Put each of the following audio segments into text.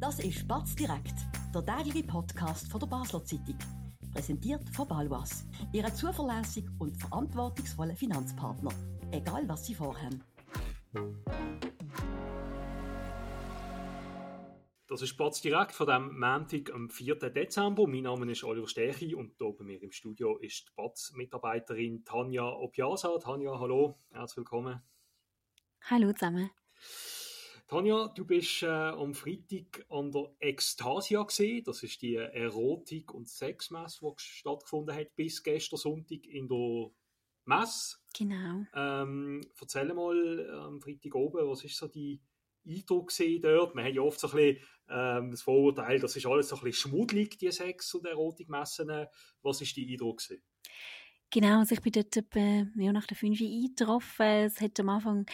Das ist Batz direkt, der tägliche Podcast von der Basler Zeitung. Präsentiert von Balwas, Ihrem zuverlässigen und verantwortungsvollen Finanzpartner. Egal was Sie vorhaben. Das ist Batz direkt von dem Montag am 4. Dezember. Mein Name ist Oliver Stechi und hier bei mir im Studio ist die Batz-Mitarbeiterin Tanja Opiasa. Tanja, hallo, herzlich willkommen. Hallo zusammen. Tanja, du bist äh, am Freitag an der Ekstasia gesehen. Das ist die Erotik- und Sexmesse, die stattgefunden hat bis gestern Sonntag in der Messe. Genau. Ähm, erzähl mal am Freitag oben, was ist so die Eindruck dort? Man hat ja oft so ein bisschen ähm, das Vorurteil, das ist alles so ein bisschen schmuddelig, die Sex- und Erotikmessen. Was ist die Eindruck gewesen? Genau, also ich bin dort etwa, ja, nach der 5 Uhr eingetroffen. Es hat am Anfang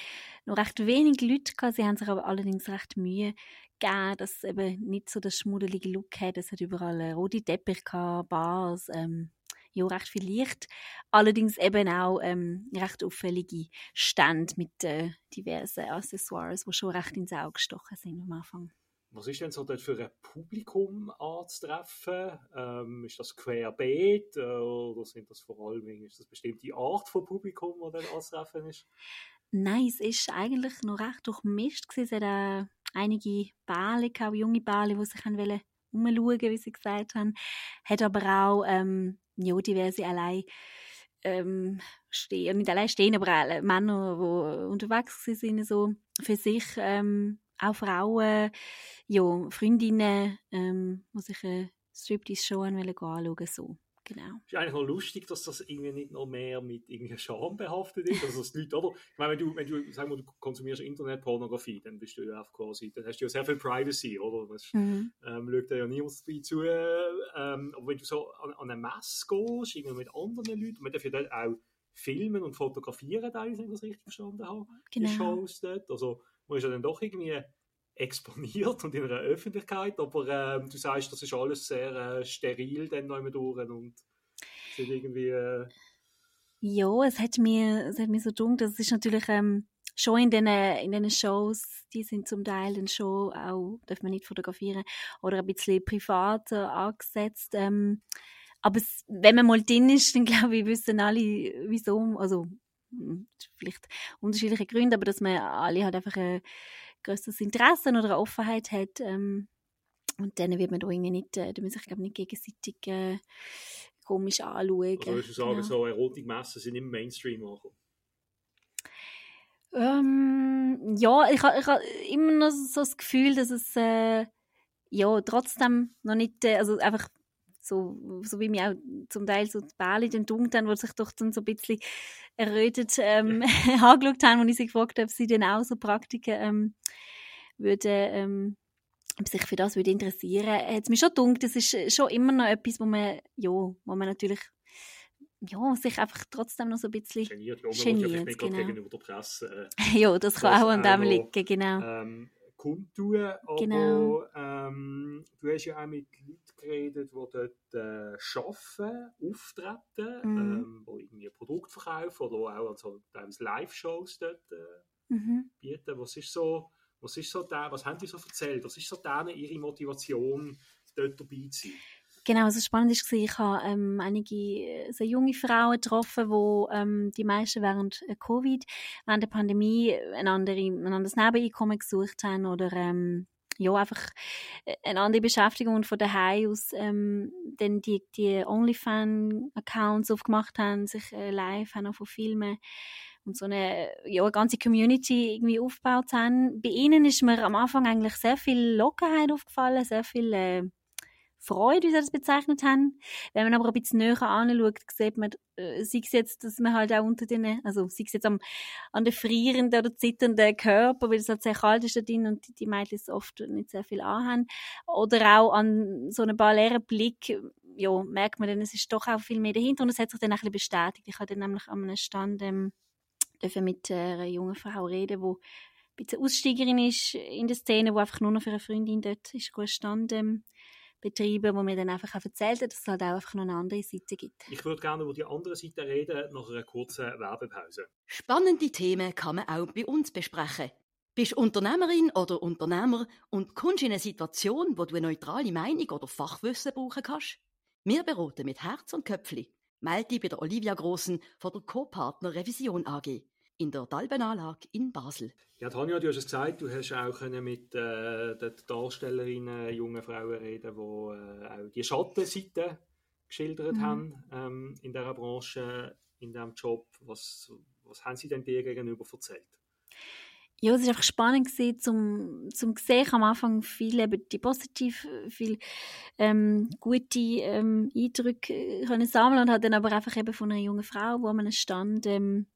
noch recht wenig Leute gehabt. Sie haben sich aber allerdings recht Mühe gegeben, dass es eben nicht so das schmuddelige Look hat. Es hat überall rote Teppich gehabt, Bars, ähm, ja, recht viel Licht. Allerdings eben auch ähm, recht auffällige Stände mit äh, diversen Accessoires, die schon recht ins Auge gestochen sind am Anfang. Was ist denn so dort für ein Publikum anzutreffen? Ähm, ist das querbeet äh, oder sind das vor allem ist das bestimmte Art von Publikum, das dort anzutreffen ist? Nein, es ist eigentlich noch recht durchmischt. Es hat äh, einige Bälle, auch junge Bälle, die sich umschauen, wie sie gesagt haben. Hat aber auch ähm, ja, diverse allein ähm, stehen, nicht allein stehen, aber auch Männer, die unterwegs sind, so für sich ähm, auch Frauen, ja, Freundinnen, ähm, die sich eine Striptease-Show anschauen so. Genau. ist eigentlich noch lustig, dass das irgendwie nicht noch mehr mit irgendwie Scham behaftet ist. Also, die Leute, oder? Ich meine, wenn du, wenn du, sagen wir, du konsumierst Internetpornografie, dann bist du ja auch quasi, dann hast du ja sehr viel Privacy, oder? Das mhm. ähm, schaut ja niemand zu. Ähm, aber wenn du so an, an eine Messe gehst, irgendwie mit anderen Leuten, man darf ja dort auch filmen und fotografieren, wenn ich das richtig verstanden habe. Genau. Die Shows dort. Also, man ist ja dann doch irgendwie exponiert und in einer Öffentlichkeit, aber ähm, du sagst, das ist alles sehr äh, steril dann noch durch und sind irgendwie... Äh ja, es hat mir, es hat mir so gedacht, das ist natürlich ähm, schon in den, in den Shows, die sind zum Teil dann schon auch, darf man nicht fotografieren, oder ein bisschen privat äh, angesetzt. Ähm, aber es, wenn man mal drin ist, dann glaube ich, wissen alle, wieso, also vielleicht unterschiedliche Gründe, aber dass man alle halt einfach ein größeres Interesse oder eine Offenheit hat. Ähm, und dann wird man da irgendwie nicht, äh, da muss ich glaube nicht gegenseitig äh, komisch anschauen. Also würdest du sagen, genau. so Erotikmessen sind im Mainstream angekommen? Ähm, ja, ich habe ha immer noch so das Gefühl, dass es äh, ja trotzdem noch nicht, äh, also einfach so, so wie mir auch zum Teil so die Bälle dann dunkt haben, wo sich doch dann so ein bisschen errötet ähm, angeschaut haben, und ich sie gefragt habe, ob sie dann auch so Praktiken ähm, würde, ähm, ob sich für das würde interessieren, hat es mir schon gedacht, das ist schon immer noch etwas, wo man, ja, wo man natürlich ja, sich einfach trotzdem noch so ein bisschen geniert. Ja, geniert nicht genau. gegenüber der Presse. Äh, ja, das kann auch an dem liegen, genau. Ähm, kundtun, aber genau. ähm, du hast ja auch mit Leuten geredet, die dort äh, arbeiten, auftreten, mhm. ähm, die irgendwie ein Produkt verkaufen oder auch also, Live-Shows dort äh, mhm. bieten. Was ist so, was ist so der, was haben die so erzählt? Was ist so denen ihre Motivation, dort dabei zu sein? Genau, also spannend war, ich habe ähm, einige sehr junge Frauen getroffen, wo ähm, die meisten während äh, Covid, während der Pandemie ein, andere, ein anderes Nebeneinkommen gesucht haben oder ähm, ja, einfach äh, eine andere Beschäftigung von daheim aus ähm, dann die, die OnlyFans-Accounts aufgemacht haben, sich äh, live haben auch von Filmen und so eine, ja, eine ganze Community irgendwie aufgebaut haben. Bei ihnen ist mir am Anfang eigentlich sehr viel Lockerheit aufgefallen, sehr viel äh, Freude, wie sie das bezeichnet haben. Wenn man aber ein bisschen näher anschaut, sieht man, äh, sei es jetzt, dass man halt auch unter den, also sei es jetzt am, an den frierenden oder zitternden Körper, weil es halt sehr kalt ist da drin und die, die Mädchen oft nicht sehr viel anhaben, oder auch an so einem paar leeren Blick, ja, merkt man dann, es ist doch auch viel mehr dahinter und es hat sich dann ein bisschen bestätigt. Ich hatte dann nämlich an einem Stand ähm, mit einer jungen Frau reden, die ein bisschen Aussteigerin ist in der Szene, die einfach nur noch für eine Freundin dort ist gestanden. Ähm, Betriebe, wo mir dann einfach auch erzählt hat, dass es halt auch einfach noch eine andere Seite gibt. Ich würde gerne über die andere Seite reden, nach einer kurzen Werbepause. Spannende Themen kann man auch bei uns besprechen. Bist Unternehmerin oder Unternehmer und kommst in eine Situation, wo du eine neutrale Meinung oder Fachwissen brauchen kannst? Wir beraten mit Herz und Köpfli. Melde dich bei der Olivia Grossen von der Co-Partner Revision AG in der Dalbenanlage in Basel. Ja, Tanja, du hast es gesagt, du hast auch mit äh, den Darstellerinnen, jungen Frauen reden, die äh, auch die Schattenseite geschildert mhm. haben ähm, in dieser Branche, in diesem Job. Was, was haben sie denn dir gegenüber erzählt? Ja, es war einfach spannend gewesen, zum, zum sehen, am Anfang viel eben die positiv, viel ähm, gute ähm, Eindrücke äh, können sammeln und hat dann aber einfach eben von einer jungen Frau, wo man stand, ähm,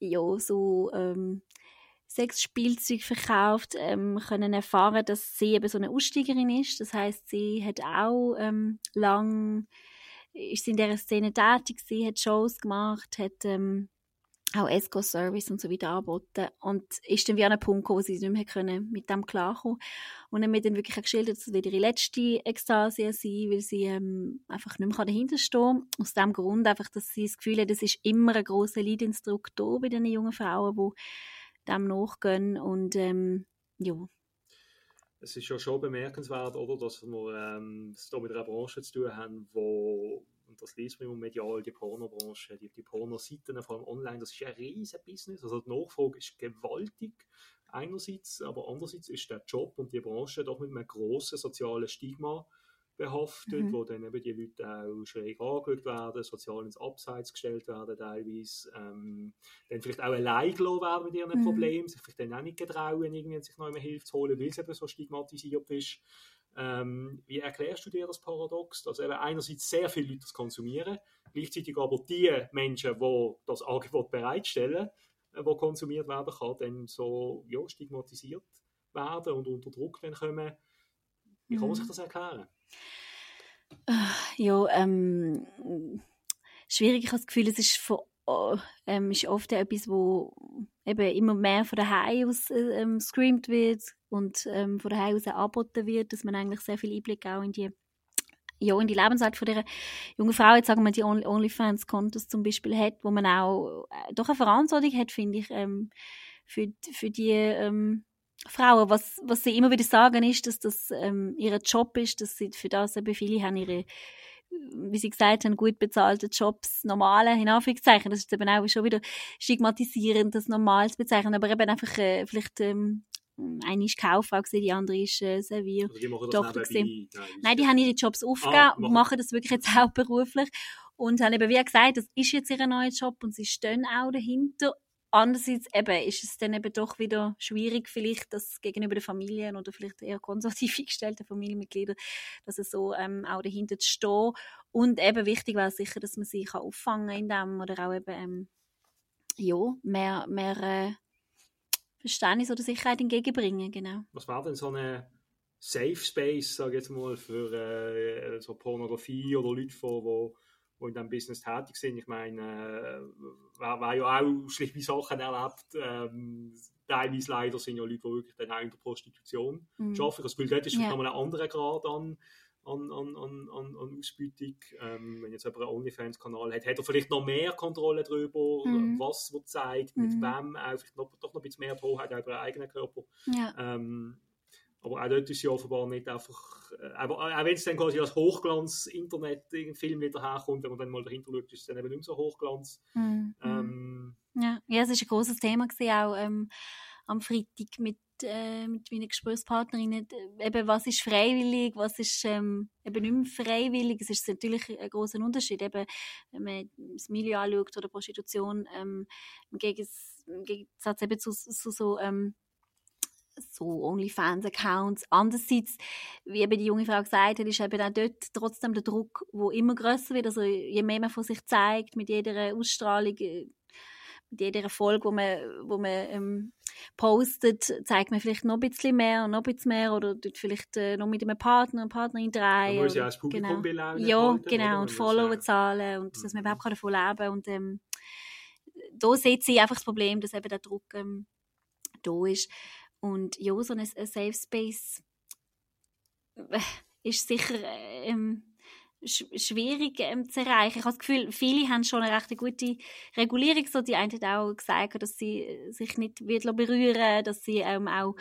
ja, so ähm, Sexspielzeug verkauft, ähm, können erfahren, dass sie eben so eine Aussteigerin ist. Das heißt, sie hat auch ähm, lang ist in dieser Szene tätig, sie hat Shows gemacht, hat ähm, auch Esco-Service und so weiter angeboten und ist dann wie an einem Punkt gekommen, wo sie nicht mehr können mit dem klarkommen und dann mir dann wirklich geschildert, dass es wieder ihre letzte Ekstase sein, weil sie ähm, einfach nicht mehr dahinter stehen Aus dem Grund einfach, dass sie das Gefühl hat, es ist immer ein grosser Leidensdruck da bei diesen jungen Frauen, die dem nachgehen. Und ähm, ja. Es ist ja schon bemerkenswert, oder, dass wir ähm, es hier mit einer Branche zu tun haben, wo und das liest man medial, die Pornobranche, die, die Pornoseiten, vor allem online, das ist ein riesen Business. Also die Nachfrage ist gewaltig einerseits, aber andererseits ist der Job und die Branche doch mit einem grossen sozialen Stigma behaftet, mhm. wo dann eben die Leute auch schräg angeschaut werden, sozial ins Abseits gestellt werden teilweise, ähm, dann vielleicht auch allein gelassen werden mit ihren mhm. Problemen, sich vielleicht dann auch nicht getrauen, irgendwie sich noch mehr Hilfe zu holen, weil es eben so stigmatisiert ist. Ähm, wie erklärst du dir das Paradox, dass eben einerseits sehr viele Leute das konsumieren, gleichzeitig aber die Menschen, die das Angebot bereitstellen, äh, wo konsumiert werden kann, dann so ja, stigmatisiert werden und unter Druck dann kommen. Wie kann man sich mhm. das erklären? Ja, ähm, schwierig. Ich habe das Gefühl, es ist, von, ähm, ist oft etwas, wo eben immer mehr von daheim aus äh, ähm, screamt wird und ähm, von daheim aus angeboten wird, dass man eigentlich sehr viel Einblick auch in die ja, in die Lebenswelt von dieser jungen Frau, jetzt sagen wir die OnlyFans-Kontos zum Beispiel hat, wo man auch äh, doch eine Verantwortung hat, finde ich, ähm, für, für die ähm, Frauen. Was, was sie immer wieder sagen, ist, dass das ähm, ihr Job ist, dass sie für das eben viele haben ihre wie Sie gesagt haben, gut bezahlte Jobs, normale, in Anführungszeichen. Das ist eben auch schon wieder stigmatisierend, das normal zu bezeichnen. Aber eben einfach äh, vielleicht ähm, eine ist Kauffrau, die andere ist äh, Servier. Also Nein, Nein, die haben ihre Jobs aufgegeben, ah, machen. das wirklich jetzt auch beruflich und haben eben wie gesagt, das ist jetzt ihr neuer Job und sie stehen auch dahinter Andererseits eben, ist es dann eben doch wieder schwierig, vielleicht das gegenüber den Familien oder vielleicht eher konservativ eingestellten Familienmitgliedern, dass es so ähm, auch dahinter stehen. Und eben wichtig wäre sicher, dass man sich auffangen kann in dem oder auch eben ähm, ja, mehr, mehr äh, Verständnis oder Sicherheit entgegenbringen. Genau. Was wäre denn so eine Safe Space, sage ich jetzt mal, für äh, so Pornografie oder Leute, die die in diesem Business tätig sind. Ich meine, äh, wer, wer ja auch schlichte Sachen erlebt, ähm, teilweise leider sind ja Leute, die wirklich dann auch in der Prostitution mhm. arbeiten. Das Bild dort ist ja. nochmal ein anderer Grad an, an, an, an, an Ausbeutung. Ähm, wenn jetzt jemand einen OnlyFans-Kanal hat, hat er vielleicht noch mehr Kontrolle darüber, mhm. was er zeigt, mit mhm. wem, auch vielleicht noch, doch noch ein bisschen mehr Hoheit über den eigenen Körper. Ja. Ähm, aber auch dort ist ja offenbar nicht einfach, äh, aber auch wenn es dann quasi als Hochglanz-Internet-Film wieder herkommt, wenn man dann mal dahinter schaut, ist es dann eben nicht mehr so Hochglanz. Mhm. Ähm, ja. ja, es war ein großes Thema gewesen, auch ähm, am Freitag mit, äh, mit meinen Gesprächspartnerinnen. Eben, was ist freiwillig, was ist ähm, eben nicht mehr freiwillig. Es ist natürlich ein großer Unterschied, eben, wenn man das Milieu anschaut oder Prostitution, ähm, im Gegensatz eben zu, zu so ähm, so OnlyFans-Accounts. Andererseits, wie eben die junge Frau gesagt hat, ist eben auch dort trotzdem der Druck, wo immer größer wird. Also je mehr man von sich zeigt, mit jeder Ausstrahlung, äh, mit jeder Folge, wo man, wo man ähm, postet, zeigt man vielleicht noch ein bisschen mehr und noch ein bisschen mehr oder tut vielleicht äh, noch mit einem Partner, einer Partnerin drehen. Man muss ja als Publikum genau. Ja, halten, genau, und Follower-Zahlen und mhm. dass man überhaupt davon leben kann. Und ähm, da sieht sie einfach das Problem, dass eben der Druck ähm, da ist. Und ja, so ein, ein Safe Space äh, ist sicher ähm, sch schwierig ähm, zu erreichen. Ich habe das Gefühl, viele haben schon eine recht gute Regulierung. So, die einen haben auch gesagt, dass sie sich nicht wird berühren dass sie ähm, auch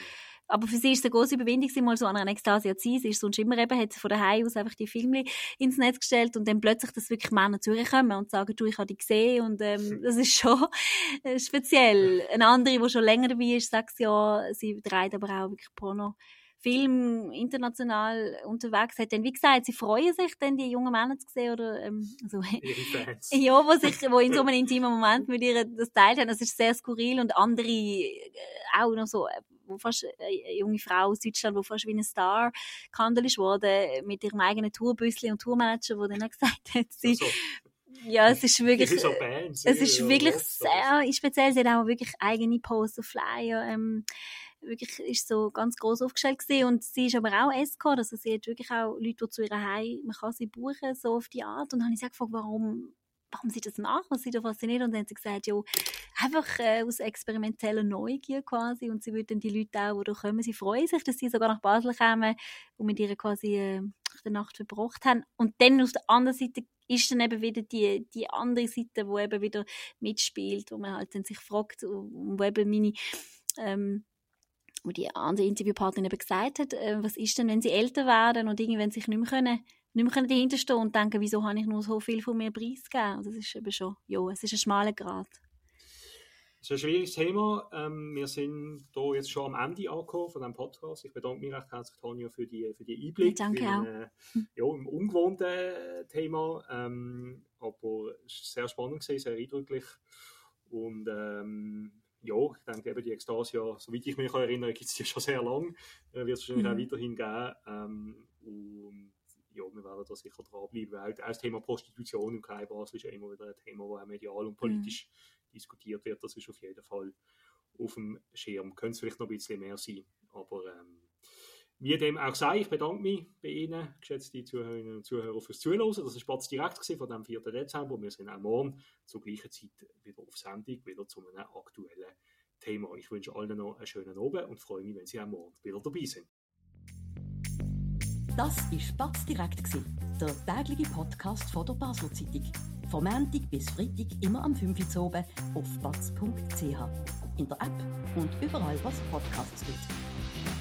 aber für sie ist es eine große Überwindung, sie mal so an einer Ekstasia zu sein. Sie ist sonst immer eben, hat sie von daheim aus einfach die Filme ins Netz gestellt und dann plötzlich, dass wirklich Männer zu ihr kommen und sagen, du, ich habe die gesehen und ähm, das ist schon äh, speziell. Eine andere, die schon länger dabei ist, sagt ja, sie dreht aber auch wirklich Porno. Film international unterwegs hat, dann wie gesagt, sie freuen sich, dann die jungen Männer zu sehen oder ähm, also, ja, wo sich, wo in so einem intimen Moment mit ihr das teilt haben. Das ist sehr skurril und andere äh, auch noch so äh, wo fast eine junge Frau aus Deutschland, die fast wie ein Star gehandelt ist worden, mit ihrem eigenen Tourbüsschen und Tourmanager, wo dann gesagt hat, sie, also, ja, es ist wirklich, ist Bands, es ist wirklich sehr speziell. Sie hat auch wirklich eigene Poster, Flyer, ähm, wirklich ist so ganz groß aufgestellt gewesen. und sie ist aber auch Escort, also sie hat wirklich auch Leute, die zu ihrer Heim, man kann sie buchen, so auf die Art und dann habe ich sie gefragt, warum warum sie das machen, was sie da fasziniert. Und dann hat sie gesagt, ja, einfach äh, aus experimenteller Neugier quasi. Und sie würden die Leute auch, die da kommen, sie freuen sich, dass sie sogar nach Basel kommen und mit ihr quasi äh, die Nacht verbracht haben. Und dann auf der anderen Seite ist dann eben wieder die, die andere Seite, wo eben wieder mitspielt, wo man halt dann sich fragt, wo eben meine ähm, wo die andere Interviewpartnerin eben gesagt hat, äh, was ist denn, wenn sie älter werden und irgendwann sich nicht mehr können nicht mehr dahinter stehen und denken, wieso habe ich nur so viel von mir preisgegeben. Also das ist eben schon, ja, es ist ein schmaler Grad. Das ist ein schwieriges Thema. Ähm, wir sind hier jetzt schon am Ende angekommen von diesem Podcast. Ich bedanke mich recht herzlich, Tanja, für die, für die Einblicke. Danke auch. Äh, ja, im ungewohnten Thema. Ähm, aber es war sehr spannend, gewesen, sehr eindrücklich. Und ähm, ja, ich denke eben die Ekstasia, soweit ich mich erinnere, gibt es die schon sehr lange. Äh, wird es wahrscheinlich mhm. auch weiterhin geben. Ähm, und ja, wir werden da sicher dranbleiben, weil auch das Thema Prostitution im Kleinbasel ist ja immer wieder ein Thema, das auch medial und politisch mhm. diskutiert wird. Das ist auf jeden Fall auf dem Schirm. Könnte es vielleicht noch ein bisschen mehr sein, aber ähm, wie dem auch sei, ich bedanke mich bei Ihnen, geschätzte Zuhörerinnen und Zuhörer, fürs Zuhören. Das war Spatz direkt von dem 4. Dezember. Wir sind auch morgen zur gleichen Zeit wieder auf Sendung, wieder zu einem aktuellen Thema. Ich wünsche allen noch einen schönen Abend und freue mich, wenn Sie auch morgen wieder dabei sind. Das war Spatz direkt, der tägliche Podcast von der Basler Zeitung. Vom Montag bis Freitag immer am 5 Uhr auf batz.ch. In der App und überall, was Podcasts gibt.